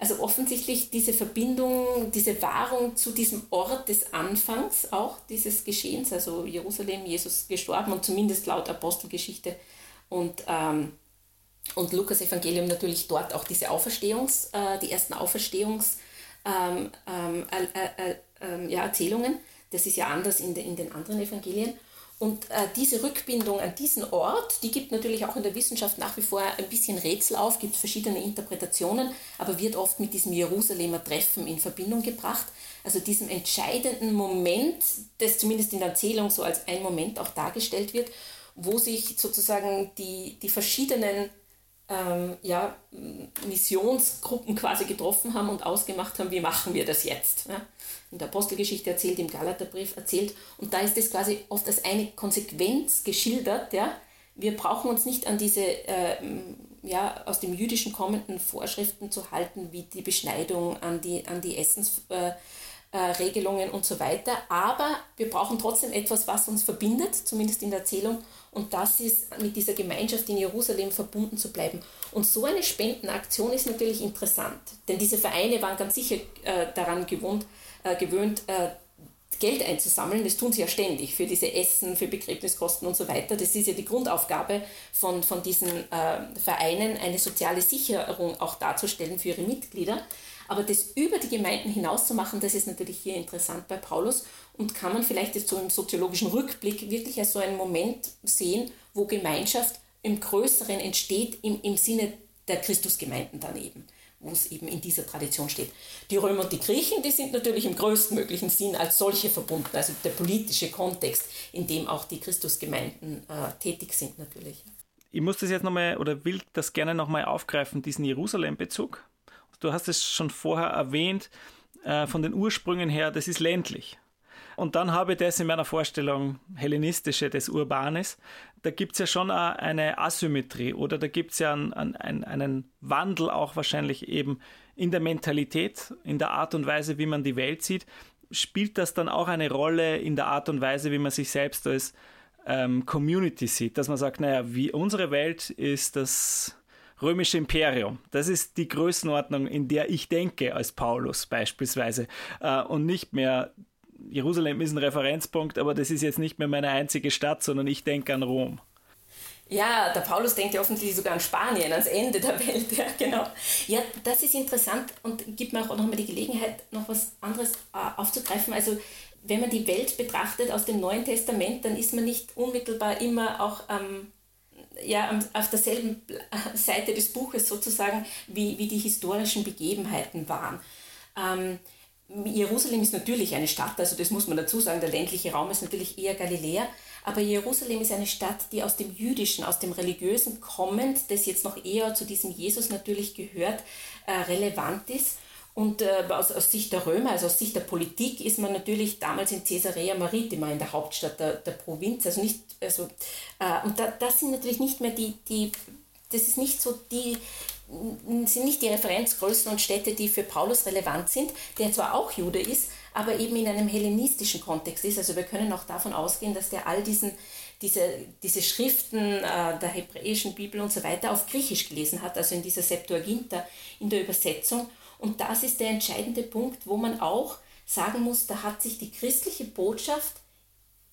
Speaker 3: Also offensichtlich diese Verbindung, diese Wahrung zu diesem Ort des Anfangs auch dieses Geschehens, also Jerusalem, Jesus gestorben und zumindest laut Apostelgeschichte und, ähm, und Lukas Evangelium natürlich dort auch diese Auferstehungs, äh, die ersten Auferstehungs ähm, ähm, äh, äh, ähm, ja, Erzählungen. Das ist ja anders in, de, in den anderen Evangelien. Und äh, diese Rückbindung an diesen Ort, die gibt natürlich auch in der Wissenschaft nach wie vor ein bisschen Rätsel auf, gibt verschiedene Interpretationen, aber wird oft mit diesem Jerusalemer Treffen in Verbindung gebracht. Also diesem entscheidenden Moment, das zumindest in der Erzählung so als ein Moment auch dargestellt wird, wo sich sozusagen die, die verschiedenen ähm, ja, Missionsgruppen quasi getroffen haben und ausgemacht haben, wie machen wir das jetzt. Ja? In der Apostelgeschichte erzählt, im Galaterbrief erzählt. Und da ist das quasi oft als eine Konsequenz geschildert. Ja? Wir brauchen uns nicht an diese äh, ja, aus dem Jüdischen kommenden Vorschriften zu halten, wie die Beschneidung, an die, an die Essensregelungen äh, äh, und so weiter. Aber wir brauchen trotzdem etwas, was uns verbindet, zumindest in der Erzählung und das ist mit dieser Gemeinschaft in Jerusalem verbunden zu bleiben. Und so eine Spendenaktion ist natürlich interessant, denn diese Vereine waren ganz sicher äh, daran gewohnt, äh, gewöhnt, äh, Geld einzusammeln. Das tun sie ja ständig für diese Essen, für Begräbniskosten und so weiter. Das ist ja die Grundaufgabe von, von diesen äh, Vereinen, eine soziale Sicherung auch darzustellen für ihre Mitglieder. Aber das über die Gemeinden hinaus zu machen, das ist natürlich hier interessant bei Paulus und kann man vielleicht jetzt so im soziologischen Rückblick wirklich als so einen Moment sehen, wo Gemeinschaft im Größeren entsteht, im, im Sinne der Christusgemeinden daneben wo es eben in dieser Tradition steht. Die Römer und die Griechen, die sind natürlich im größtmöglichen Sinn als solche verbunden, also der politische Kontext, in dem auch die Christusgemeinden äh, tätig sind natürlich.
Speaker 2: Ich muss das jetzt nochmal oder will das gerne nochmal aufgreifen, diesen Jerusalem-Bezug. Du hast es schon vorher erwähnt, äh, von den Ursprüngen her, das ist ländlich. Und dann habe ich das in meiner Vorstellung hellenistische, des Urbanes. Da gibt es ja schon eine Asymmetrie oder da gibt es ja einen, einen, einen Wandel auch wahrscheinlich eben in der Mentalität, in der Art und Weise, wie man die Welt sieht. spielt das dann auch eine Rolle in der Art und Weise, wie man sich selbst als ähm, Community sieht, dass man sagt, naja, wie unsere Welt ist das römische Imperium. Das ist die Größenordnung, in der ich denke als Paulus beispielsweise äh, und nicht mehr Jerusalem ist ein Referenzpunkt, aber das ist jetzt nicht mehr meine einzige Stadt, sondern ich denke an Rom.
Speaker 3: Ja, der Paulus denkt ja offensichtlich sogar an Spanien, ans Ende der Welt. <laughs> Ja, genau. Ja, das ist interessant und gibt mir auch noch mal die Gelegenheit, noch was anderes äh, aufzugreifen. Also, wenn man die Welt betrachtet aus dem Neuen Testament, dann ist man nicht unmittelbar immer auch ähm, ja, auf derselben <laughs> Seite des Buches sozusagen, wie, wie die historischen Begebenheiten waren. Ähm, Jerusalem ist natürlich eine Stadt, also das muss man dazu sagen, der ländliche Raum ist natürlich eher Galiläa, aber Jerusalem ist eine Stadt, die aus dem Jüdischen, aus dem Religiösen kommend, das jetzt noch eher zu diesem Jesus natürlich gehört, äh, relevant ist. Und äh, aus, aus, Sicht der Römer, also aus Sicht der Politik, ist man natürlich damals in Caesarea Maritima, in der Hauptstadt der, der Provinz. Also nicht, also, äh, und da, das sind natürlich nicht mehr die, die, das ist nicht so die, sind nicht die Referenzgrößen und Städte, die für Paulus relevant sind, der zwar auch Jude ist, aber eben in einem hellenistischen Kontext ist. Also wir können auch davon ausgehen, dass der all diesen, diese, diese Schriften äh, der hebräischen Bibel und so weiter auf Griechisch gelesen hat, also in dieser Septuaginta, in der Übersetzung. Und das ist der entscheidende Punkt, wo man auch sagen muss, da hat sich die christliche Botschaft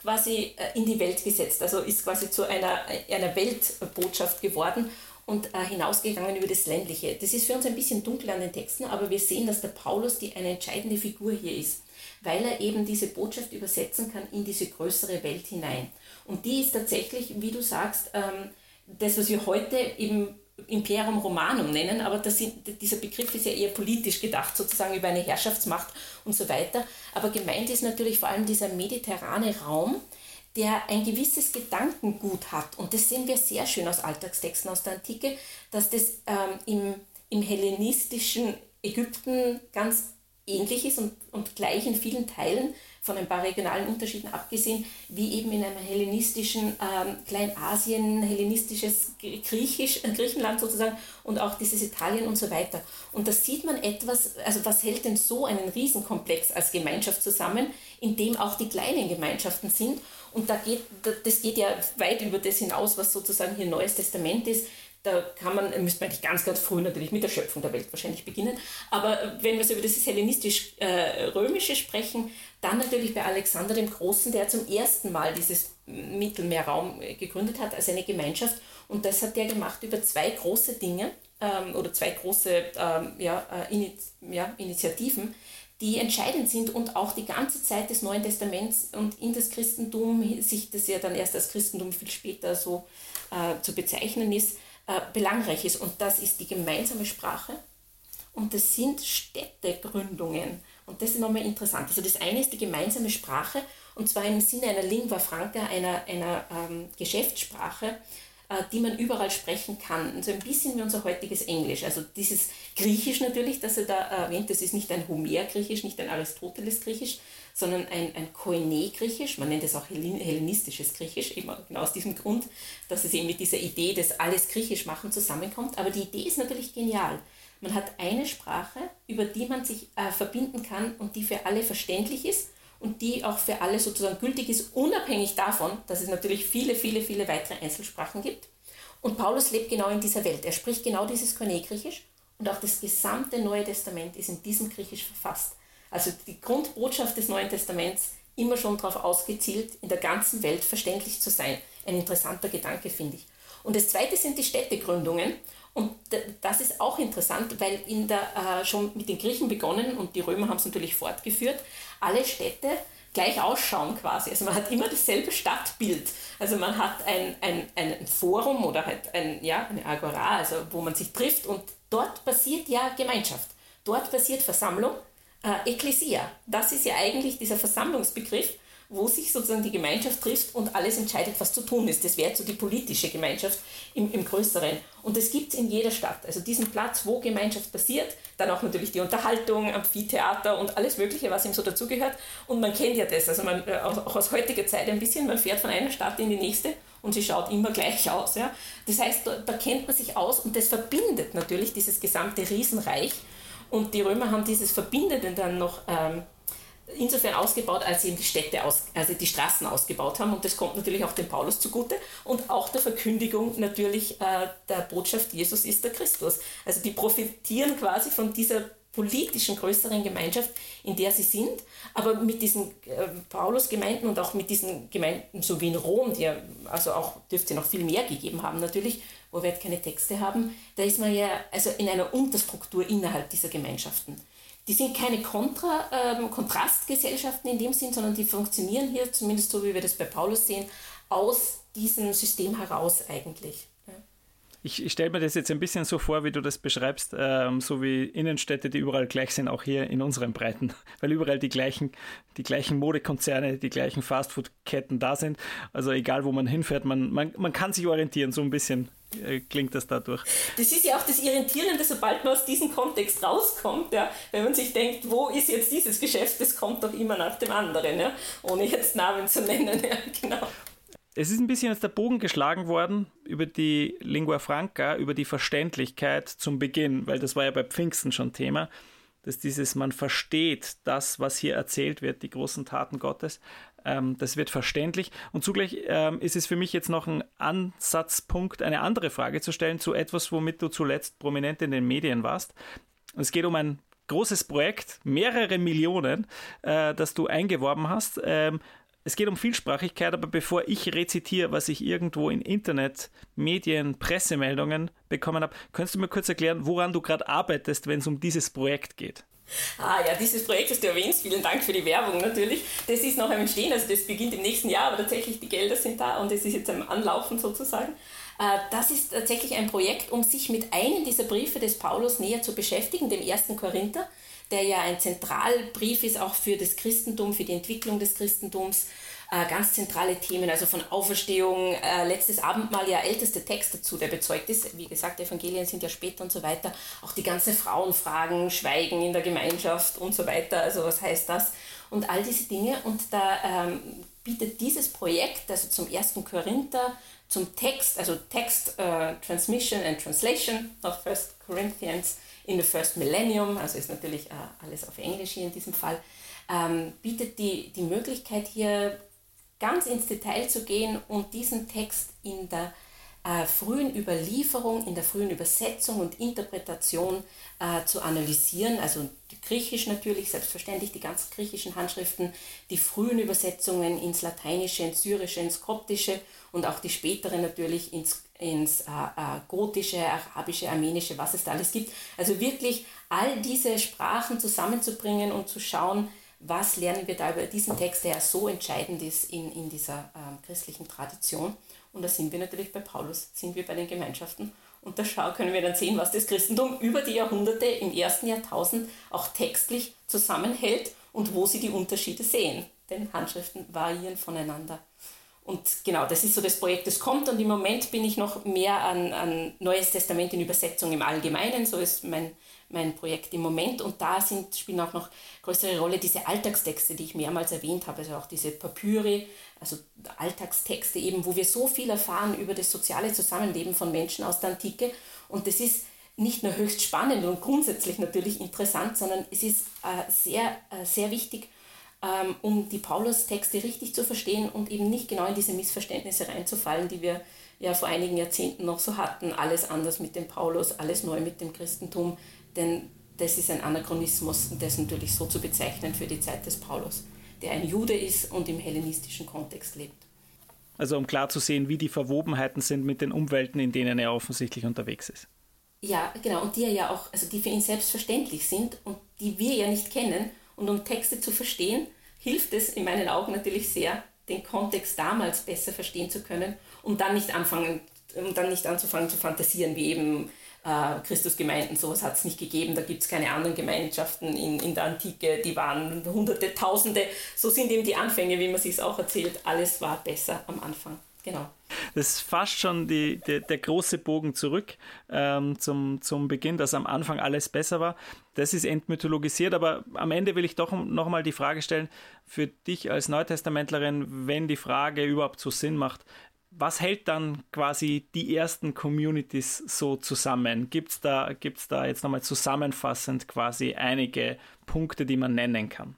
Speaker 3: quasi äh, in die Welt gesetzt, also ist quasi zu einer, einer Weltbotschaft geworden und äh, hinausgegangen über das Ländliche. Das ist für uns ein bisschen dunkel an den Texten, aber wir sehen, dass der Paulus die eine entscheidende Figur hier ist, weil er eben diese Botschaft übersetzen kann in diese größere Welt hinein. Und die ist tatsächlich, wie du sagst, ähm, das, was wir heute eben Imperium Romanum nennen, aber sind, dieser Begriff ist ja eher politisch gedacht, sozusagen über eine Herrschaftsmacht und so weiter. Aber gemeint ist natürlich vor allem dieser mediterrane Raum, der ein gewisses Gedankengut hat. Und das sehen wir sehr schön aus Alltagstexten aus der Antike, dass das ähm, im, im hellenistischen Ägypten ganz ähnlich ist und, und gleich in vielen Teilen von ein paar regionalen Unterschieden abgesehen, wie eben in einem hellenistischen ähm, Kleinasien, hellenistisches Griechisch, äh, Griechenland sozusagen und auch dieses Italien und so weiter. Und da sieht man etwas, also was hält denn so einen Riesenkomplex als Gemeinschaft zusammen, in dem auch die kleinen Gemeinschaften sind und da geht, das geht ja weit über das hinaus, was sozusagen hier Neues Testament ist. Da kann man, müsste man eigentlich ganz, ganz früh natürlich mit der Schöpfung der Welt wahrscheinlich beginnen. Aber wenn wir so über das hellenistisch-römische äh, sprechen, dann natürlich bei Alexander dem Großen, der zum ersten Mal dieses Mittelmeerraum äh, gegründet hat als eine Gemeinschaft. Und das hat er gemacht über zwei große Dinge ähm, oder zwei große ähm, ja, äh, Ini ja, Initiativen die entscheidend sind und auch die ganze Zeit des Neuen Testaments und in das Christentum, sich das ja dann erst als Christentum viel später so äh, zu bezeichnen ist, äh, belangreich ist. Und das ist die gemeinsame Sprache und das sind Städtegründungen. Und das ist nochmal interessant. Also das eine ist die gemeinsame Sprache und zwar im Sinne einer Lingua franca, einer, einer ähm, Geschäftssprache, die man überall sprechen kann. So ein bisschen wie unser heutiges Englisch. Also dieses Griechisch natürlich, das er da erwähnt, das ist nicht ein Homer-Griechisch, nicht ein Aristoteles-Griechisch, sondern ein, ein Koine-Griechisch. Man nennt es auch hellenistisches Griechisch, eben genau aus diesem Grund, dass es eben mit dieser Idee des alles Griechisch machen zusammenkommt. Aber die Idee ist natürlich genial. Man hat eine Sprache, über die man sich äh, verbinden kann und die für alle verständlich ist und die auch für alle sozusagen gültig ist, unabhängig davon, dass es natürlich viele, viele, viele weitere Einzelsprachen gibt. Und Paulus lebt genau in dieser Welt. Er spricht genau dieses Koine-Griechisch und auch das gesamte Neue Testament ist in diesem Griechisch verfasst. Also die Grundbotschaft des Neuen Testaments immer schon darauf ausgezielt, in der ganzen Welt verständlich zu sein. Ein interessanter Gedanke, finde ich. Und das zweite sind die Städtegründungen. Und das ist auch interessant, weil in der, äh, schon mit den Griechen begonnen und die Römer haben es natürlich fortgeführt, alle Städte gleich ausschauen quasi. Also man hat immer dasselbe Stadtbild. Also man hat ein, ein, ein Forum oder halt ein, ja, eine Agora, also wo man sich trifft und dort passiert ja Gemeinschaft. Dort passiert Versammlung, äh, Ekklesia. Das ist ja eigentlich dieser Versammlungsbegriff wo sich sozusagen die Gemeinschaft trifft und alles entscheidet, was zu tun ist. Das wäre so die politische Gemeinschaft im, im Größeren. Und das gibt es in jeder Stadt. Also diesen Platz, wo Gemeinschaft passiert, dann auch natürlich die Unterhaltung, Amphitheater und alles Mögliche, was ihm so dazugehört. Und man kennt ja das, also man, äh, auch aus heutiger Zeit ein bisschen, man fährt von einer Stadt in die nächste und sie schaut immer gleich aus. Ja? Das heißt, da, da kennt man sich aus und das verbindet natürlich dieses gesamte Riesenreich. Und die Römer haben dieses Verbindende dann noch ähm, insofern ausgebaut, als sie eben die Städte, aus, also die Straßen ausgebaut haben. Und das kommt natürlich auch dem Paulus zugute und auch der Verkündigung natürlich äh, der Botschaft, Jesus ist der Christus. Also die profitieren quasi von dieser politischen größeren Gemeinschaft, in der sie sind, aber mit diesen äh, Paulus-Gemeinden und auch mit diesen Gemeinden, so wie in Rom, die ja, also auch dürfte noch viel mehr gegeben haben natürlich, wo wir halt keine Texte haben, da ist man ja also in einer Unterstruktur innerhalb dieser Gemeinschaften. Die sind keine Kontra, ähm, Kontrastgesellschaften in dem Sinn, sondern die funktionieren hier, zumindest so wie wir das bei Paulus sehen, aus diesem System heraus eigentlich
Speaker 2: ich, ich stelle mir das jetzt ein bisschen so vor, wie du das beschreibst, ähm, so wie Innenstädte, die überall gleich sind, auch hier in unseren Breiten, <laughs> weil überall die gleichen, die gleichen Modekonzerne, die gleichen Fastfood-Ketten da sind. Also egal, wo man hinfährt, man, man, man kann sich orientieren, so ein bisschen äh, klingt das dadurch.
Speaker 3: Das ist ja auch das Irritierende, sobald man aus diesem Kontext rauskommt, ja, wenn man sich denkt, wo ist jetzt dieses Geschäft, das kommt doch immer nach dem anderen, ja, ohne jetzt Namen zu nennen. <laughs> Ja, genau
Speaker 2: es ist ein bisschen jetzt der Bogen geschlagen worden über die Lingua Franca, über die Verständlichkeit zum Beginn, weil das war ja bei Pfingsten schon Thema, dass dieses, man versteht das, was hier erzählt wird, die großen Taten Gottes, ähm, das wird verständlich. Und zugleich ähm, ist es für mich jetzt noch ein Ansatzpunkt, eine andere Frage zu stellen zu etwas, womit du zuletzt prominent in den Medien warst. Es geht um ein großes Projekt, mehrere Millionen, äh, das du eingeworben hast. Ähm, es geht um Vielsprachigkeit, aber bevor ich rezitiere, was ich irgendwo in Internet, Medien, Pressemeldungen bekommen habe, könntest du mir kurz erklären, woran du gerade arbeitest, wenn es um dieses Projekt geht?
Speaker 3: Ah ja, dieses Projekt, das du erwähnst, vielen Dank für die Werbung natürlich. Das ist noch am Entstehen, also das beginnt im nächsten Jahr, aber tatsächlich die Gelder sind da und es ist jetzt am Anlaufen sozusagen. Äh, das ist tatsächlich ein Projekt, um sich mit einem dieser Briefe des Paulus näher zu beschäftigen, dem ersten Korinther der ja ein Zentralbrief ist auch für das Christentum, für die Entwicklung des Christentums. Äh, ganz zentrale Themen, also von Auferstehung, äh, letztes Abendmahl, ja älteste Text dazu, der bezeugt ist. Wie gesagt, Evangelien sind ja später und so weiter. Auch die ganzen Frauenfragen, Schweigen in der Gemeinschaft und so weiter. Also was heißt das? Und all diese Dinge. Und da ähm, bietet dieses Projekt, also zum ersten Korinther, zum Text, also Text uh, Transmission and Translation of First Corinthians, in the First Millennium, also ist natürlich äh, alles auf Englisch hier in diesem Fall, ähm, bietet die, die Möglichkeit hier ganz ins Detail zu gehen und diesen Text in der äh, frühen Überlieferung, in der frühen Übersetzung und Interpretation äh, zu analysieren. Also Griechisch natürlich, selbstverständlich die ganzen griechischen Handschriften, die frühen Übersetzungen ins Lateinische, ins Syrische, ins Koptische und auch die späteren natürlich ins, ins äh, äh, Gotische, Arabische, Armenische, was es da alles gibt. Also wirklich all diese Sprachen zusammenzubringen und zu schauen, was lernen wir da über diesen Text, der ja so entscheidend ist in, in dieser äh, christlichen Tradition. Und da sind wir natürlich bei Paulus, sind wir bei den Gemeinschaften. Und da können wir dann sehen, was das Christentum über die Jahrhunderte im ersten Jahrtausend auch textlich zusammenhält und wo sie die Unterschiede sehen. Denn Handschriften variieren voneinander. Und genau, das ist so das Projekt, das kommt. Und im Moment bin ich noch mehr an, an Neues Testament in Übersetzung im Allgemeinen. So ist mein, mein Projekt im Moment. Und da sind, spielen auch noch größere Rolle diese Alltagstexte, die ich mehrmals erwähnt habe. Also auch diese Papyri, also Alltagstexte eben, wo wir so viel erfahren über das soziale Zusammenleben von Menschen aus der Antike. Und das ist nicht nur höchst spannend und grundsätzlich natürlich interessant, sondern es ist äh, sehr, äh, sehr wichtig um die Paulus-Texte richtig zu verstehen und eben nicht genau in diese Missverständnisse reinzufallen, die wir ja vor einigen Jahrzehnten noch so hatten. Alles anders mit dem Paulus, alles neu mit dem Christentum, denn das ist ein Anachronismus und das natürlich so zu bezeichnen für die Zeit des Paulus, der ein Jude ist und im hellenistischen Kontext lebt.
Speaker 2: Also um klar zu sehen, wie die Verwobenheiten sind mit den Umwelten, in denen er offensichtlich unterwegs ist.
Speaker 3: Ja, genau, und die ja auch, also die für ihn selbstverständlich sind und die wir ja nicht kennen. Und um Texte zu verstehen, hilft es in meinen Augen natürlich sehr, den Kontext damals besser verstehen zu können, um dann nicht anfangen, um dann nicht anzufangen zu fantasieren, wie eben äh, Christusgemeinden, sowas hat es nicht gegeben, da gibt es keine anderen Gemeinschaften in, in der Antike, die waren Hunderte, Tausende. So sind eben die Anfänge, wie man sich es auch erzählt, alles war besser am Anfang. Genau.
Speaker 2: Das ist fast schon die, die, der große Bogen zurück ähm, zum, zum Beginn, dass am Anfang alles besser war. Das ist entmythologisiert, aber am Ende will ich doch nochmal die Frage stellen, für dich als Neutestamentlerin, wenn die Frage überhaupt so Sinn macht, was hält dann quasi die ersten Communities so zusammen? Gibt es da, gibt's da jetzt nochmal zusammenfassend quasi einige Punkte, die man nennen kann?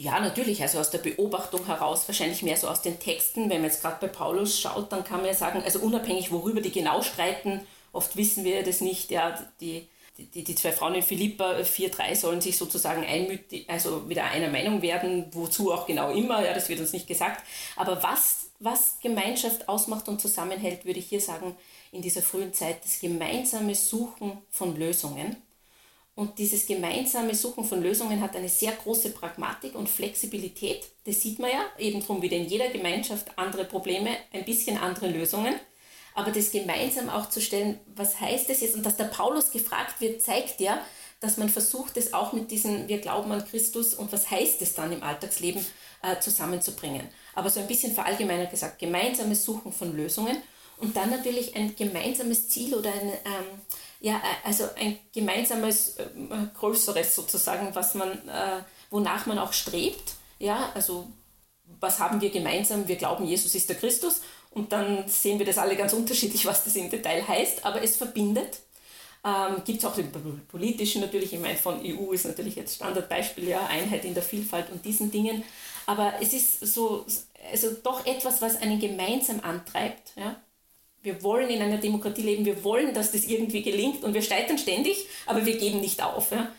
Speaker 3: Ja, natürlich, also aus der Beobachtung heraus, wahrscheinlich mehr so aus den Texten. Wenn man jetzt gerade bei Paulus schaut, dann kann man ja sagen, also unabhängig, worüber die genau streiten, oft wissen wir das nicht, ja, die, die, die zwei Frauen in Philippa 4.3 sollen sich sozusagen einmütig, also wieder einer Meinung werden, wozu auch genau immer, ja, das wird uns nicht gesagt. Aber was, was Gemeinschaft ausmacht und zusammenhält, würde ich hier sagen, in dieser frühen Zeit, das gemeinsame Suchen von Lösungen und dieses gemeinsame Suchen von Lösungen hat eine sehr große Pragmatik und Flexibilität. Das sieht man ja eben darum wieder in jeder Gemeinschaft andere Probleme, ein bisschen andere Lösungen. Aber das gemeinsam auch zu stellen, was heißt das jetzt? Und dass der Paulus gefragt wird, zeigt ja, dass man versucht, es auch mit diesen, wir glauben an Christus und was heißt es dann im Alltagsleben äh, zusammenzubringen. Aber so ein bisschen verallgemeinert gesagt, gemeinsames Suchen von Lösungen und dann natürlich ein gemeinsames Ziel oder ein, ähm, ja, äh, also ein gemeinsames, äh, größeres sozusagen, was man, äh, wonach man auch strebt. Ja, also was haben wir gemeinsam? Wir glauben, Jesus ist der Christus und dann sehen wir das alle ganz unterschiedlich, was das im Detail heißt, aber es verbindet. Ähm, Gibt es auch den politischen natürlich, ich meine, von EU ist natürlich jetzt Standardbeispiel, ja, Einheit in der Vielfalt und diesen Dingen. Aber es ist so, also doch etwas, was einen gemeinsam antreibt, ja, wir wollen in einer Demokratie leben, wir wollen, dass das irgendwie gelingt und wir scheitern ständig, aber wir geben nicht auf. Ja.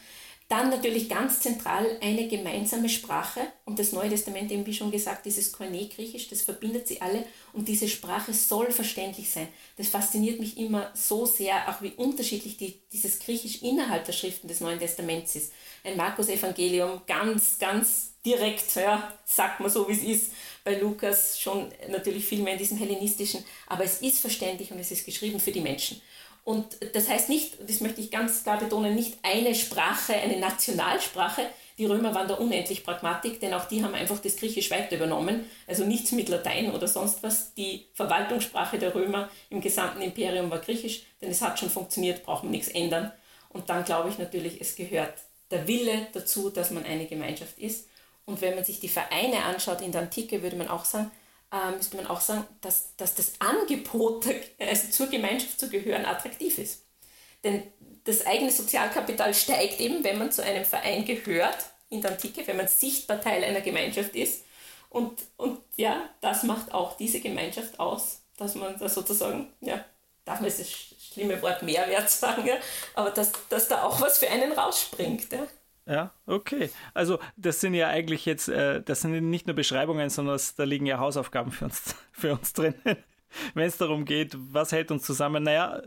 Speaker 3: Dann natürlich ganz zentral eine gemeinsame Sprache und das Neue Testament, eben wie schon gesagt, dieses Koine-Griechisch, das verbindet sie alle und diese Sprache soll verständlich sein. Das fasziniert mich immer so sehr, auch wie unterschiedlich die, dieses Griechisch innerhalb der Schriften des Neuen Testaments ist. Ein Markus-Evangelium, ganz, ganz direkt, ja, sagt man so, wie es ist bei Lukas schon natürlich viel mehr in diesem hellenistischen, aber es ist verständlich und es ist geschrieben für die Menschen. Und das heißt nicht, das möchte ich ganz klar betonen, nicht eine Sprache, eine Nationalsprache. Die Römer waren da unendlich Pragmatik, denn auch die haben einfach das Griechisch weiter übernommen. Also nichts mit Latein oder sonst was. Die Verwaltungssprache der Römer im gesamten Imperium war Griechisch, denn es hat schon funktioniert, braucht man nichts ändern. Und dann glaube ich natürlich, es gehört der Wille dazu, dass man eine Gemeinschaft ist. Und wenn man sich die Vereine anschaut in der Antike, würde man auch sagen, äh, müsste man auch sagen, dass, dass das Angebot, also zur Gemeinschaft zu gehören, attraktiv ist. Denn das eigene Sozialkapital steigt eben, wenn man zu einem Verein gehört in der Antike, wenn man sichtbar Teil einer Gemeinschaft ist. Und, und ja, das macht auch diese Gemeinschaft aus, dass man da sozusagen, ja, darf man das schlimme Wort Mehrwert sagen, ja, aber dass, dass da auch was für einen rausspringt. Ja.
Speaker 2: Ja, okay. Also das sind ja eigentlich jetzt, äh, das sind nicht nur Beschreibungen, sondern das, da liegen ja Hausaufgaben für uns, <laughs> für uns drin. Wenn es darum geht, was hält uns zusammen? Naja,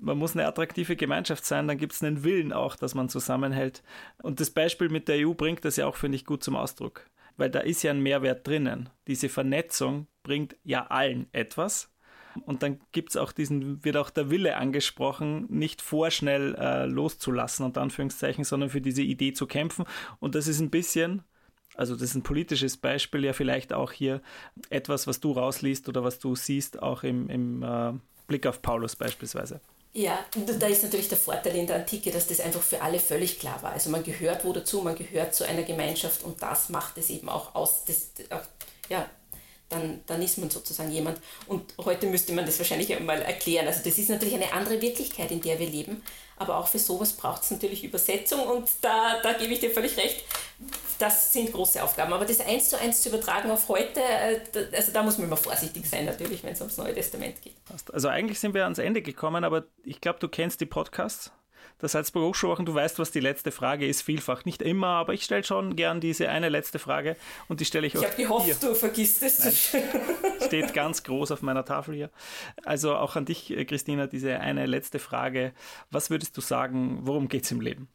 Speaker 2: man muss eine attraktive Gemeinschaft sein, dann gibt es einen Willen auch, dass man zusammenhält. Und das Beispiel mit der EU bringt das ja auch, finde ich, gut zum Ausdruck. Weil da ist ja ein Mehrwert drinnen. Diese Vernetzung bringt ja allen etwas. Und dann gibt es auch diesen, wird auch der Wille angesprochen, nicht vorschnell äh, loszulassen, unter Anführungszeichen, sondern für diese Idee zu kämpfen. Und das ist ein bisschen, also das ist ein politisches Beispiel, ja vielleicht auch hier etwas, was du rausliest oder was du siehst, auch im, im äh, Blick auf Paulus beispielsweise.
Speaker 3: Ja, da ist natürlich der Vorteil in der Antike, dass das einfach für alle völlig klar war. Also man gehört wo dazu, man gehört zu einer Gemeinschaft und das macht es eben auch aus. Das, ja, dann, dann ist man sozusagen jemand. Und heute müsste man das wahrscheinlich einmal erklären. Also das ist natürlich eine andere Wirklichkeit, in der wir leben. Aber auch für sowas braucht es natürlich Übersetzung und da, da gebe ich dir völlig recht. Das sind große Aufgaben. Aber das eins zu eins zu übertragen auf heute, äh, also da muss man immer vorsichtig sein, natürlich, wenn es ums Neue Testament geht.
Speaker 2: Also eigentlich sind wir ans Ende gekommen, aber ich glaube, du kennst die Podcasts der Salzburger Hochschulwochen. Du weißt, was die letzte Frage ist, vielfach. Nicht immer, aber ich stelle schon gern diese eine letzte Frage und die stelle ich
Speaker 3: auch. Ich habe gehofft, hier. du vergisst es. <laughs>
Speaker 2: Steht ganz groß auf meiner Tafel hier. Also auch an dich, äh, Christina, diese eine letzte Frage. Was würdest du sagen, worum geht es im Leben?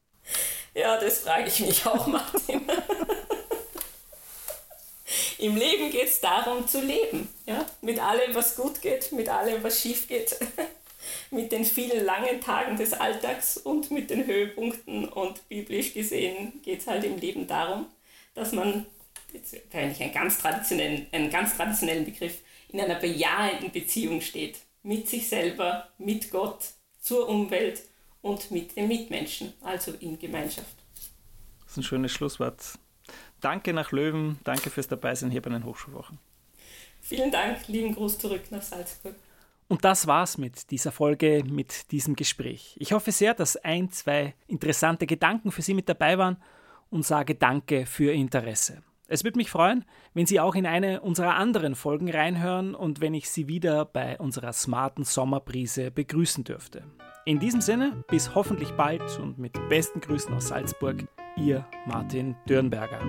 Speaker 3: Ja, das frage ich mich auch, Martin. Im Leben geht es darum zu leben. Ja? Mit allem, was gut geht, mit allem, was schief geht mit den vielen langen Tagen des Alltags und mit den Höhepunkten. Und biblisch gesehen geht es halt im Leben darum, dass man, jetzt verwende ich einen ganz, traditionellen, einen ganz traditionellen Begriff, in einer bejahenden Beziehung steht. Mit sich selber, mit Gott, zur Umwelt und mit den Mitmenschen, also in Gemeinschaft.
Speaker 2: Das ist ein schönes Schlusswort. Danke nach Löwen, danke fürs Dabeisein hier bei den Hochschulwochen.
Speaker 3: Vielen Dank, lieben Gruß zurück nach Salzburg.
Speaker 2: Und das war's mit dieser Folge, mit diesem Gespräch. Ich hoffe sehr, dass ein, zwei interessante Gedanken für Sie mit dabei waren und sage Danke für Ihr Interesse. Es würde mich freuen, wenn Sie auch in eine unserer anderen Folgen reinhören und wenn ich Sie wieder bei unserer smarten Sommerbrise begrüßen dürfte. In diesem Sinne, bis hoffentlich bald und mit besten Grüßen aus Salzburg, Ihr Martin Dürnberger.